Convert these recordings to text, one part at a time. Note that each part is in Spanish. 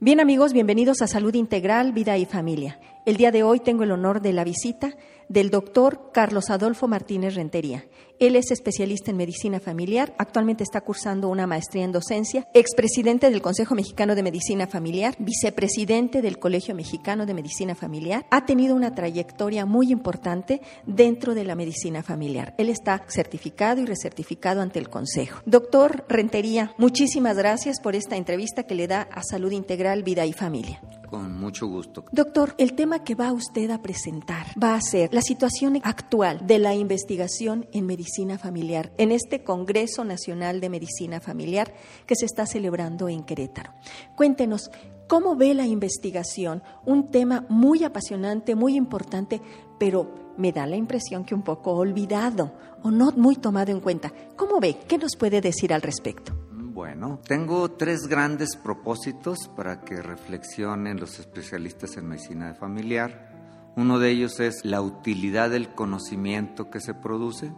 Bien amigos, bienvenidos a Salud Integral, Vida y Familia. El día de hoy tengo el honor de la visita del doctor Carlos Adolfo Martínez Rentería. Él es especialista en medicina familiar, actualmente está cursando una maestría en docencia, expresidente del Consejo Mexicano de Medicina Familiar, vicepresidente del Colegio Mexicano de Medicina Familiar. Ha tenido una trayectoria muy importante dentro de la medicina familiar. Él está certificado y recertificado ante el Consejo. Doctor Rentería, muchísimas gracias por esta entrevista que le da a Salud Integral, Vida y Familia. Con mucho gusto. Doctor, el tema que va usted a presentar va a ser la situación actual de la investigación en medicina familiar en este Congreso Nacional de Medicina Familiar que se está celebrando en Querétaro. Cuéntenos, ¿cómo ve la investigación? Un tema muy apasionante, muy importante, pero me da la impresión que un poco olvidado o no muy tomado en cuenta. ¿Cómo ve? ¿Qué nos puede decir al respecto? Bueno, tengo tres grandes propósitos para que reflexionen los especialistas en medicina familiar. Uno de ellos es la utilidad del conocimiento que se produce.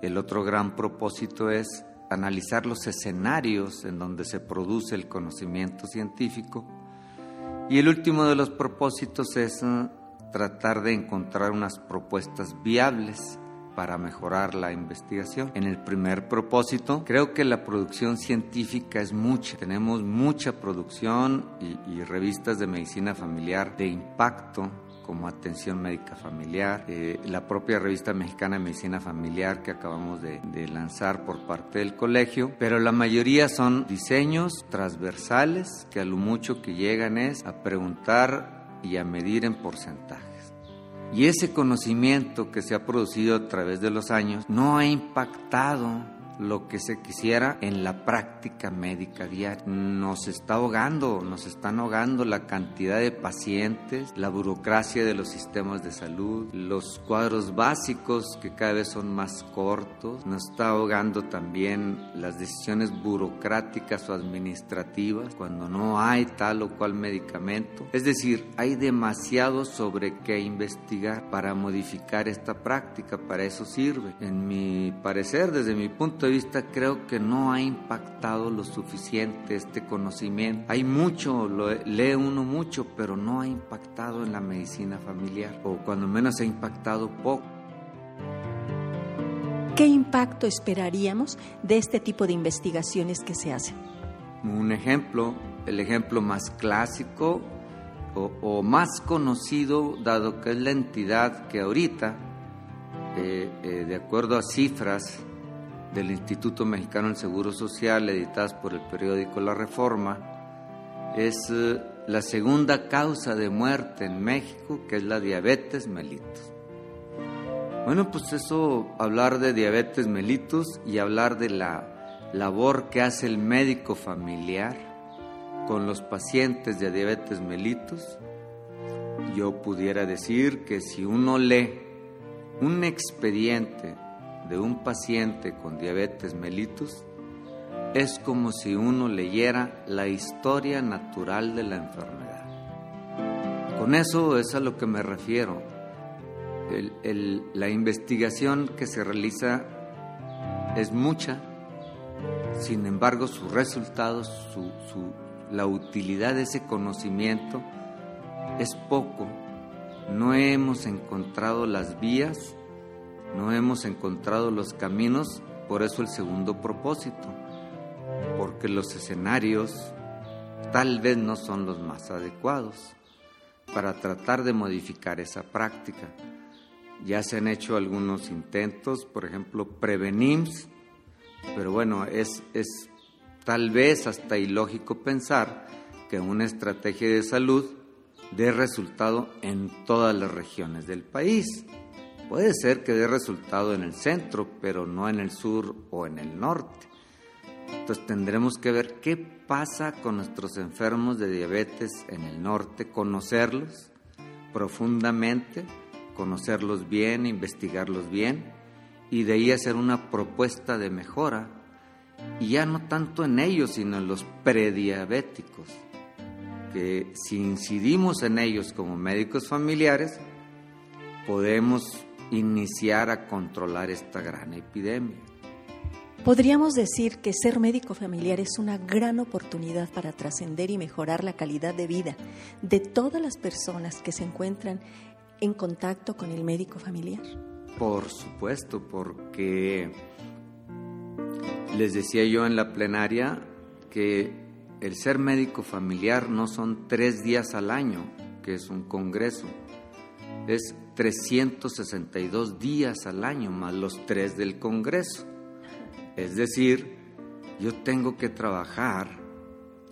El otro gran propósito es analizar los escenarios en donde se produce el conocimiento científico. Y el último de los propósitos es eh, tratar de encontrar unas propuestas viables para mejorar la investigación. En el primer propósito, creo que la producción científica es mucha. Tenemos mucha producción y, revistas de medicina familiar de impacto como Atención Médica Familiar, eh, la propia revista mexicana de Medicina Familiar que acabamos de, de, lanzar por parte del colegio, pero la mayoría son diseños transversales que a lo mucho que llegan es a preguntar y a medir en porcentaje. Y ese conocimiento que se ha producido a través de los años no ha impactado lo que se quisiera en la práctica médica diaria. Nos está ahogando, nos están ahogando la cantidad de pacientes, la burocracia de los sistemas de salud, los cuadros básicos que cada vez son más cortos, nos está ahogando también las decisiones burocráticas o administrativas cuando no hay tal o cual medicamento. Es decir, hay demasiado sobre qué investigar para modificar esta práctica, para eso sirve. En mi parecer, desde mi punto de vista creo que no ha impactado lo suficiente este conocimiento. Hay mucho, lo, lee uno mucho, pero no ha impactado en la medicina familiar, o cuando menos ha impactado poco. ¿Qué impacto esperaríamos de este tipo de investigaciones que se hacen? Un ejemplo, el ejemplo más clásico o, o más conocido, dado que es la entidad que ahorita, eh, eh, de acuerdo a cifras del Instituto Mexicano del Seguro Social, editadas por el periódico La Reforma, es eh, la segunda causa de muerte en México, que es la diabetes mellitus. Bueno, pues eso, hablar de diabetes mellitus y hablar de la labor que hace el médico familiar con los pacientes de diabetes mellitus, yo pudiera decir que si uno lee un expediente de un paciente con diabetes mellitus es como si uno leyera la historia natural de la enfermedad. Con eso es a lo que me refiero. la investigación que se realiza es mucha, sin embargo sus resultados, la utilidad de ese conocimiento es poco. No hemos encontrado las vías no hemos encontrado los caminos, por eso el segundo propósito, porque los escenarios tal vez no son los más adecuados para tratar de modificar esa práctica. Ya se han hecho algunos intentos, por ejemplo, Prevenims, pero bueno, es, es tal vez hasta ilógico pensar que una estrategia de salud dé resultado en todas las regiones del país. Puede ser que dé resultado en el centro, pero no en el sur o en el norte. Entonces tendremos que ver qué pasa con nuestros enfermos de diabetes en el norte, conocerlos profundamente, conocerlos bien, investigarlos bien y de ahí hacer una propuesta de mejora y ya no tanto en ellos, sino en los prediabéticos, que si incidimos en ellos como médicos familiares, podemos iniciar a controlar esta gran epidemia. Podríamos decir que ser médico familiar es una gran oportunidad para trascender y mejorar la calidad de vida de todas las personas que se encuentran en contacto con el médico familiar. Por supuesto, porque les decía yo en la plenaria que el ser médico familiar no son tres días al año, que es un congreso, es 362 días al año más los tres del congreso. Es decir, yo tengo que trabajar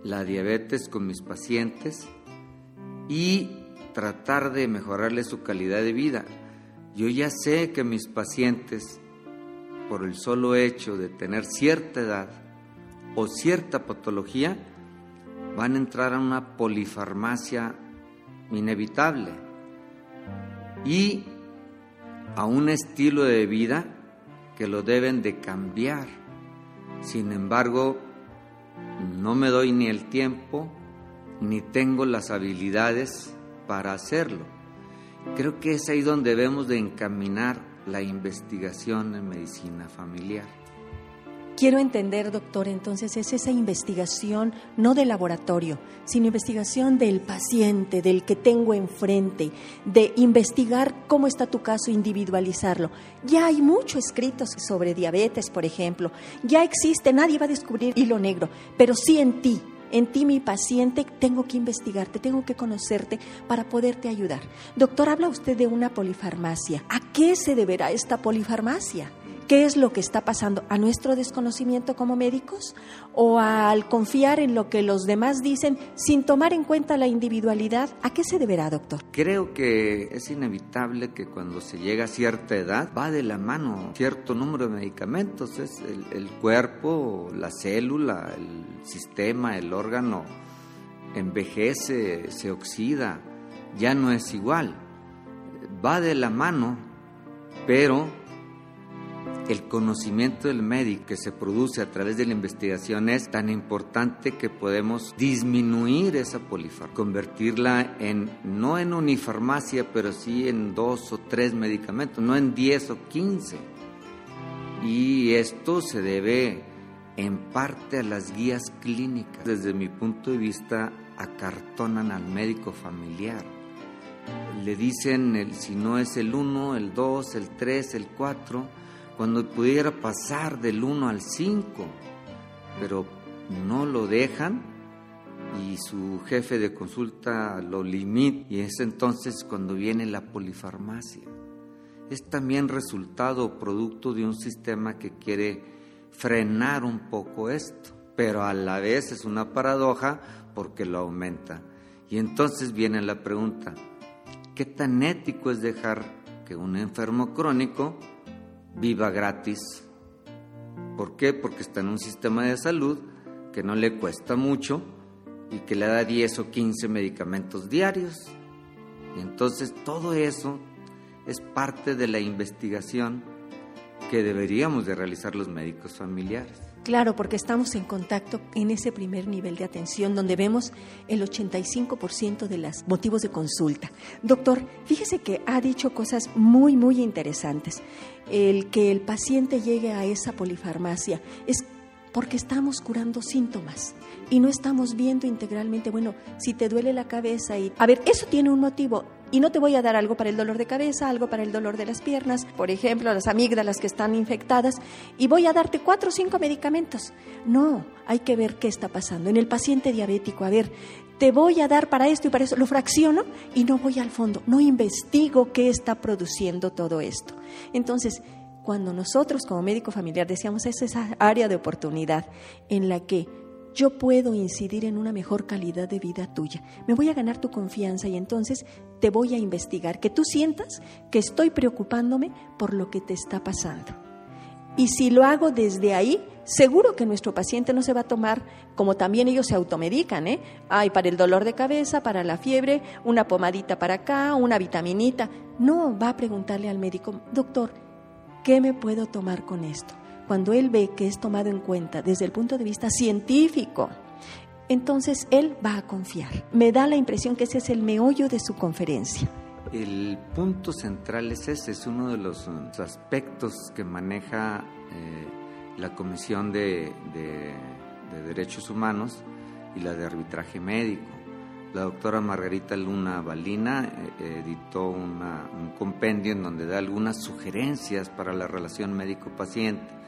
la diabetes con mis pacientes y tratar de mejorarle su calidad de vida. Yo ya sé que mis pacientes, por el solo hecho de tener cierta edad o cierta patología, van a entrar a una polifarmacia inevitable y a un estilo de vida que lo deben de cambiar. Sin embargo, no me doy ni el tiempo ni tengo las habilidades para hacerlo. Creo que es ahí donde debemos de encaminar la investigación en medicina familiar. Quiero entender, doctor, entonces es esa investigación no de laboratorio, sino investigación del paciente, del que tengo enfrente, de investigar cómo está tu caso, individualizarlo. Ya hay mucho escrito sobre diabetes, por ejemplo. Ya existe, nadie va a descubrir hilo negro, pero sí en ti, en ti, mi paciente, tengo que investigarte, tengo que conocerte para poderte ayudar. Doctor, habla usted de una polifarmacia. ¿A qué se deberá esta polifarmacia? ¿Qué es lo que está pasando? ¿A nuestro desconocimiento como médicos? ¿O al confiar en lo que los demás dicen sin tomar en cuenta la individualidad? ¿A qué se deberá, doctor? Creo que es inevitable que cuando se llega a cierta edad va de la mano cierto número de medicamentos. Es el, el cuerpo, la célula, el sistema, el órgano envejece, se oxida, ya no es igual. Va de la mano, pero el conocimiento del médico que se produce a través de la investigación es tan importante que podemos disminuir esa polifarmacia, convertirla en, no en unifarmacia, pero sí en dos o tres medicamentos, no en diez o quince. Y esto se debe en parte a las guías clínicas. Desde mi punto de vista, acartonan al médico familiar. Le dicen el, si no es el 1, el 2, el 3, el 4 cuando pudiera pasar del 1 al 5, pero no lo dejan y su jefe de consulta lo limita y es entonces cuando viene la polifarmacia. Es también resultado o producto de un sistema que quiere frenar un poco esto, pero a la vez es una paradoja porque lo aumenta. Y entonces viene la pregunta, ¿qué tan ético es dejar que un enfermo crónico viva gratis. ¿Por qué? Porque está en un sistema de salud que no le cuesta mucho y que le da 10 o 15 medicamentos diarios. Y entonces todo eso es parte de la investigación que deberíamos de realizar los médicos familiares. Claro, porque estamos en contacto en ese primer nivel de atención donde vemos el 85% de los motivos de consulta. Doctor, fíjese que ha dicho cosas muy, muy interesantes. El que el paciente llegue a esa polifarmacia es porque estamos curando síntomas y no estamos viendo integralmente, bueno, si te duele la cabeza y... A ver, eso tiene un motivo y no te voy a dar algo para el dolor de cabeza, algo para el dolor de las piernas, por ejemplo, las amígdalas que están infectadas, y voy a darte cuatro o cinco medicamentos. No, hay que ver qué está pasando. En el paciente diabético, a ver, te voy a dar para esto y para eso, lo fracciono y no voy al fondo, no investigo qué está produciendo todo esto. Entonces, cuando nosotros como médico familiar decíamos, es esa área de oportunidad en la que yo puedo incidir en una mejor calidad de vida tuya. Me voy a ganar tu confianza y entonces te voy a investigar, que tú sientas que estoy preocupándome por lo que te está pasando. Y si lo hago desde ahí, seguro que nuestro paciente no se va a tomar, como también ellos se automedican, ¿eh? Ay, para el dolor de cabeza, para la fiebre, una pomadita para acá, una vitaminita. No, va a preguntarle al médico, doctor, ¿qué me puedo tomar con esto? Cuando él ve que es tomado en cuenta desde el punto de vista científico, entonces él va a confiar. Me da la impresión que ese es el meollo de su conferencia. El punto central es ese, es uno de los aspectos que maneja eh, la Comisión de, Derechos Humanos y la de Arbitraje Médico. La doctora Margarita Luna Balina eh, editó un compendio en donde da algunas sugerencias para la relación médico-paciente,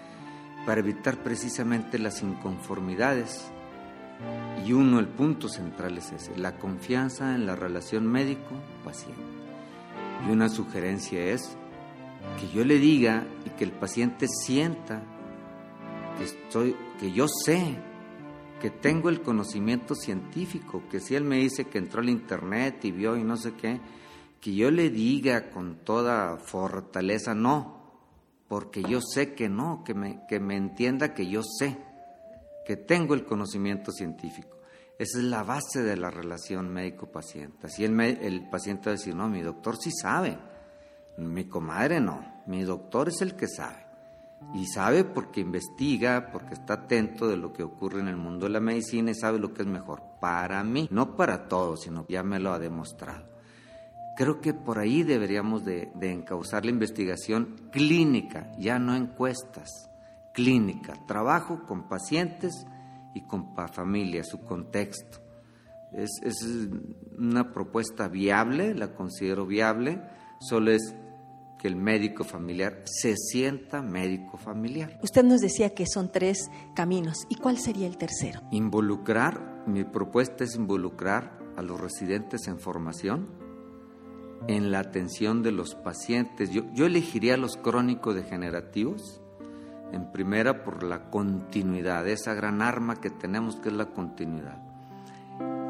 para evitar precisamente las inconformidades. Y uno, el punto central es ese, la confianza en la relación médico-paciente. Y una sugerencia es que yo le diga y que el paciente sienta que estoy, que yo sé, que tengo el conocimiento científico, que si él me dice que entró al internet y vio y no sé qué, que yo le diga con toda fortaleza no, porque yo sé que no, que me, que me entienda que yo sé, que tengo el conocimiento científico. Esa es la base de la relación médico-paciente. Así el, paciente va a decir, no, mi doctor sí sabe, mi comadre no, mi doctor es el que sabe. Y sabe porque investiga, porque está atento de lo que ocurre en el mundo de la medicina y sabe lo que es mejor para mí, no para todos, sino ya me lo ha demostrado. Creo que por ahí deberíamos de, de encauzar la investigación clínica, ya no encuestas, clínica, trabajo con pacientes y con familia, su contexto. Es, es una propuesta viable, la considero viable, solo es que el médico familiar se sienta médico familiar. Usted nos decía que son tres caminos. ¿Y cuál sería el tercero? Involucrar, mi propuesta es involucrar a los residentes en formación en la atención de los pacientes. Yo, yo elegiría los crónicos degenerativos, en primera por la continuidad, esa gran arma que tenemos que es la continuidad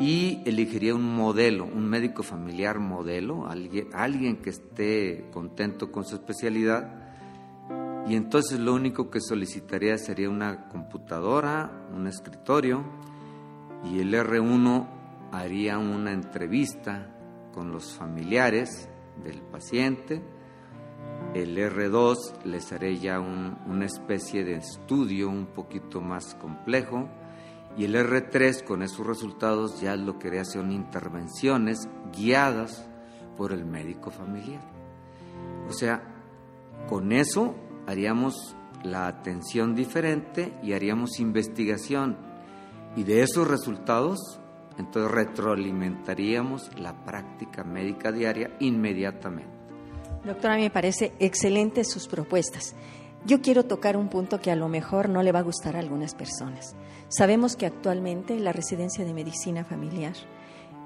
y elegiría un modelo, un médico familiar modelo, alguien, alguien que esté contento con su especialidad. Y entonces lo único que solicitaría sería una computadora, un escritorio, y el R1 haría una entrevista con los familiares del paciente. El R2 les haré ya una especie de estudio un poquito más complejo y el R3 con esos resultados ya lo que haría son intervenciones guiadas por el médico familiar. O sea, con eso haríamos la atención diferente y haríamos investigación. Y de esos resultados, entonces retroalimentaríamos la práctica médica diaria inmediatamente. Doctora, me parece excelente sus propuestas. Yo quiero tocar un punto que a lo mejor no le va a gustar a algunas personas. Sabemos que actualmente la residencia de medicina familiar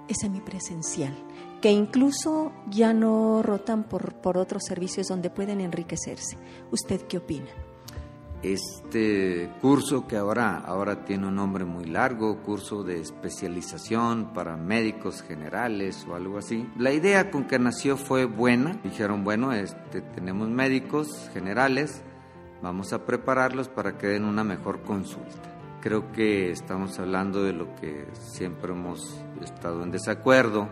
es semipresencial, que incluso ya no rotan por, por otros servicios donde pueden enriquecerse. ¿Usted qué opina? Este curso que ahora, ahora tiene un nombre muy largo, curso de especialización para médicos generales o algo así. La idea con que nació fue buena. Dijeron, bueno, este, tenemos médicos generales, Vamos a prepararlos para que den una mejor consulta. Creo que estamos hablando de lo que siempre hemos estado en desacuerdo,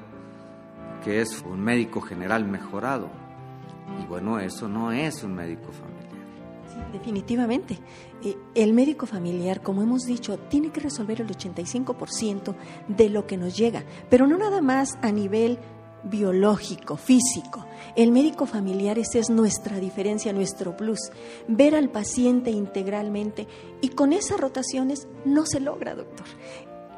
que es un médico general mejorado. Y bueno, eso no es un médico familiar. Definitivamente. Eh, el médico familiar, como hemos dicho, tiene que resolver el 85% de lo que nos llega, pero no nada más a nivel biológico, físico. El médico familiar esa es nuestra diferencia, nuestro plus. Ver al paciente integralmente y con esas rotaciones no se logra, doctor.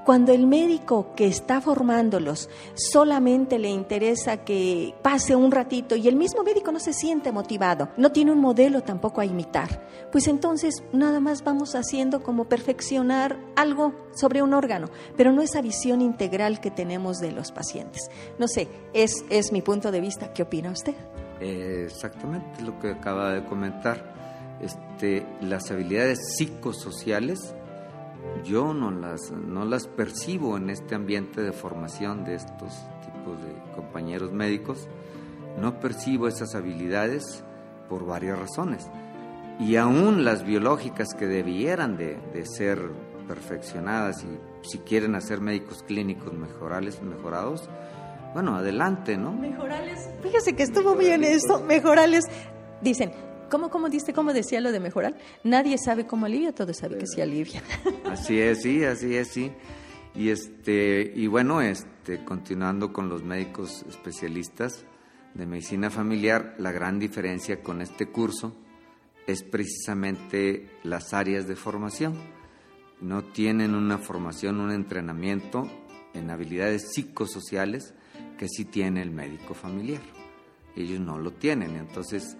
Cuando el médico que está formándolos solamente le interesa que pase un ratito y el mismo médico no se siente motivado, no tiene un modelo tampoco a imitar, pues entonces nada más vamos haciendo como perfeccionar algo sobre un órgano, pero no esa visión integral que tenemos de los pacientes. No sé, es, es mi punto de vista. ¿Qué opina usted? exactamente lo que acaba de comentar. Este, las habilidades psicosociales yo no las, no las percibo en este ambiente de formación de estos tipos de compañeros médicos, no percibo esas habilidades por varias razones. Y aún las biológicas que debieran de, ser perfeccionadas y si quieren hacer médicos clínicos mejorales, mejorados, bueno, adelante, ¿no? Mejorales, fíjese que estuvo bien esto, mejorales. Dicen, ¿Cómo, cómo diste, cómo decía lo de mejorar? Nadie sabe cómo alivia, todo sabe que sí alivia. Así es, sí, así es, sí. Y este, y bueno, este, continuando con los médicos especialistas de medicina familiar, la gran diferencia con este curso es precisamente las áreas de formación. No tienen una formación, un entrenamiento en habilidades psicosociales que sí tiene el médico familiar. Ellos no lo tienen, entonces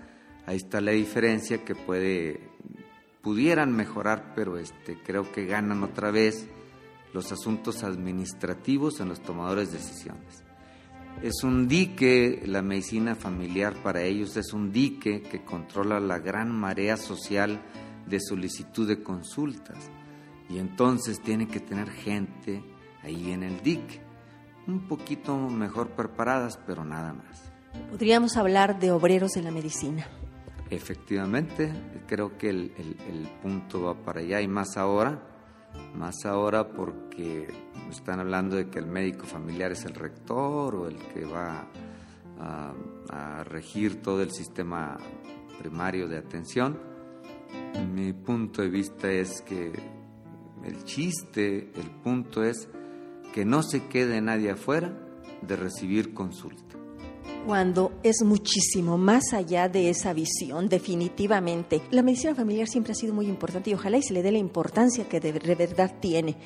ahí está la diferencia que puede pudieran mejorar, pero este creo que ganan otra vez los asuntos administrativos en los tomadores de decisiones. Es un dique, la medicina familiar para ellos es un dique que controla la gran marea social de solicitud de consultas y entonces tiene que tener gente ahí en el dique, un poquito mejor preparadas, pero nada más. Podríamos hablar de obreros de la medicina. Efectivamente, creo que el, el punto va para allá y más ahora más ahora porque están hablando de que el médico familiar es el rector o el que va a, regir todo el sistema primario de atención. Mi punto de vista es que el chiste, el punto es que no se quede nadie afuera de recibir consulta cuando es muchísimo más allá de esa visión, definitivamente. La medicina familiar siempre ha sido muy importante y ojalá y se le dé la importancia que de, verdad tiene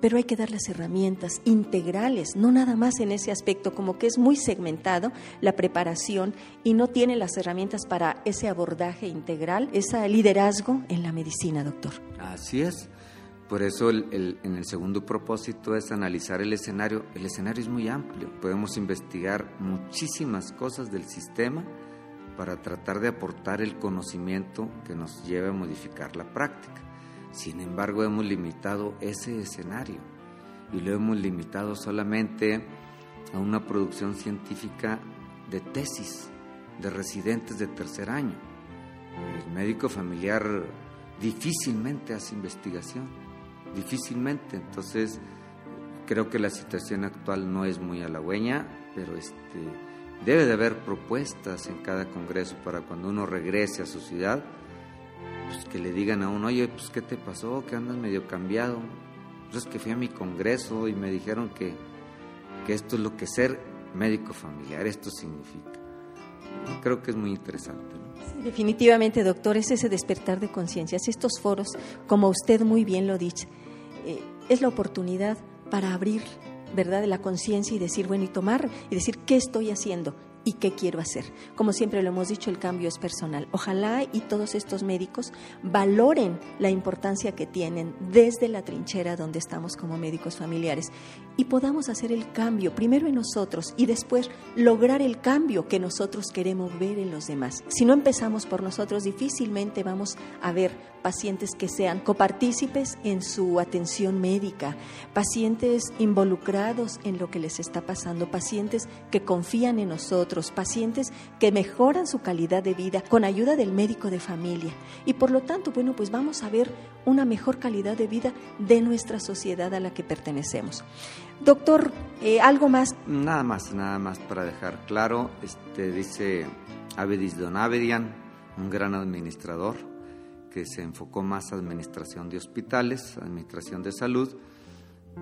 pero hay que dar las herramientas integrales, no nada más en ese aspecto, como que es muy segmentado la preparación y no tiene las herramientas para ese abordaje integral, ese liderazgo en la medicina, doctor. Así es. Por eso en el segundo propósito es analizar el escenario. El escenario es muy amplio. Podemos investigar muchísimas cosas del sistema para tratar de aportar el conocimiento que nos lleve a modificar la práctica. Sin embargo, hemos limitado ese escenario y lo hemos limitado solamente a una producción científica de tesis de residentes de tercer año. El médico familiar difícilmente hace investigación difícilmente. Entonces, creo que la situación actual no es muy halagüeña, pero este, debe de haber propuestas en cada congreso para cuando uno regrese a su ciudad, pues que le digan a uno, oye, pues ¿qué te pasó? Que andas medio cambiado. Pues es que fui a mi congreso y me dijeron que, que esto es lo que ser médico familiar, esto significa. Creo que es muy interesante. definitivamente, doctor, es ese despertar de conciencias, estos foros, como usted muy bien lo dice, eh, es la oportunidad para abrir, ¿verdad?, la conciencia y decir, bueno, y tomar y decir, ¿qué estoy haciendo? Y qué quiero hacer. Como siempre lo hemos dicho, el cambio es personal. Ojalá y todos estos médicos valoren la importancia que tienen desde la trinchera donde estamos como médicos familiares y podamos hacer el cambio primero en nosotros y después lograr el cambio que nosotros queremos ver en los demás. Si no empezamos por nosotros, difícilmente vamos a ver pacientes que sean copartícipes en su atención médica, pacientes involucrados en lo que les está pasando, pacientes que confían en nosotros, pacientes que mejoran su calidad de vida con ayuda del médico de familia. Y por lo tanto, bueno, pues vamos a ver una mejor calidad de vida de nuestra sociedad a la que pertenecemos. Doctor, eh, ¿algo más? Nada más, nada más para dejar claro, este, dice Avedis Donavedian, un gran administrador, que se enfocó más a administración de hospitales, administración de salud,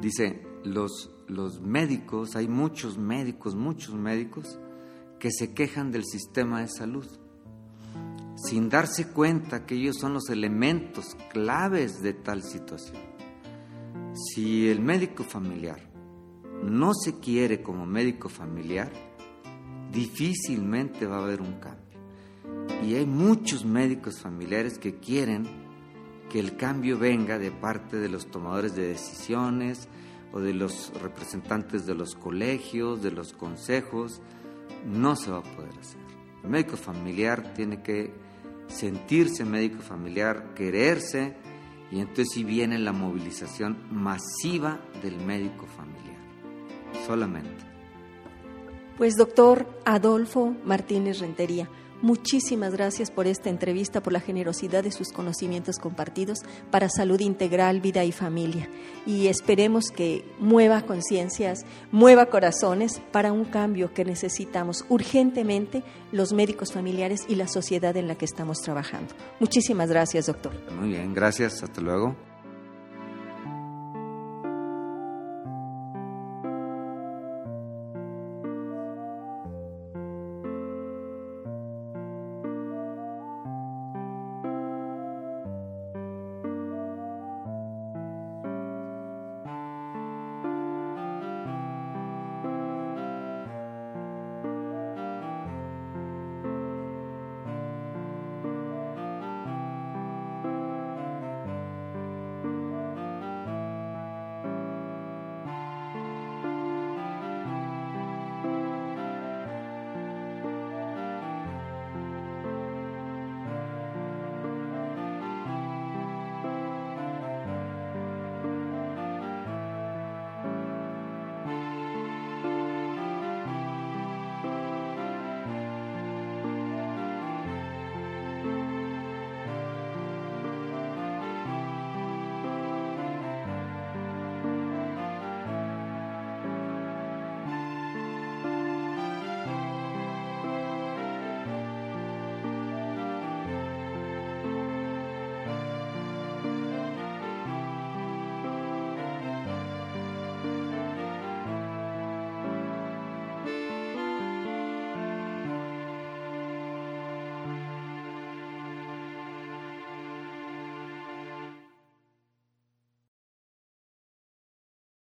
dice, los, los médicos, hay muchos médicos, muchos médicos que se quejan del sistema de salud, sin darse cuenta que ellos son los elementos claves de tal situación. Si el médico familiar no se quiere como médico familiar, difícilmente va a haber un cambio. Y hay muchos médicos familiares que quieren que el cambio venga de parte de los tomadores de decisiones o de los representantes de los colegios, de los consejos. No se va a poder hacer. El médico familiar tiene que sentirse médico familiar, quererse, y entonces sí viene la movilización masiva del médico familiar. Solamente. Pues doctor Adolfo Martínez Rentería, Muchísimas gracias por esta entrevista, por la generosidad de sus conocimientos compartidos para salud integral, vida y familia. Y esperemos que mueva conciencias, mueva corazones para un cambio que necesitamos urgentemente los médicos familiares y la sociedad en la que estamos trabajando. Muchísimas gracias, doctor. Muy bien, gracias. Hasta luego.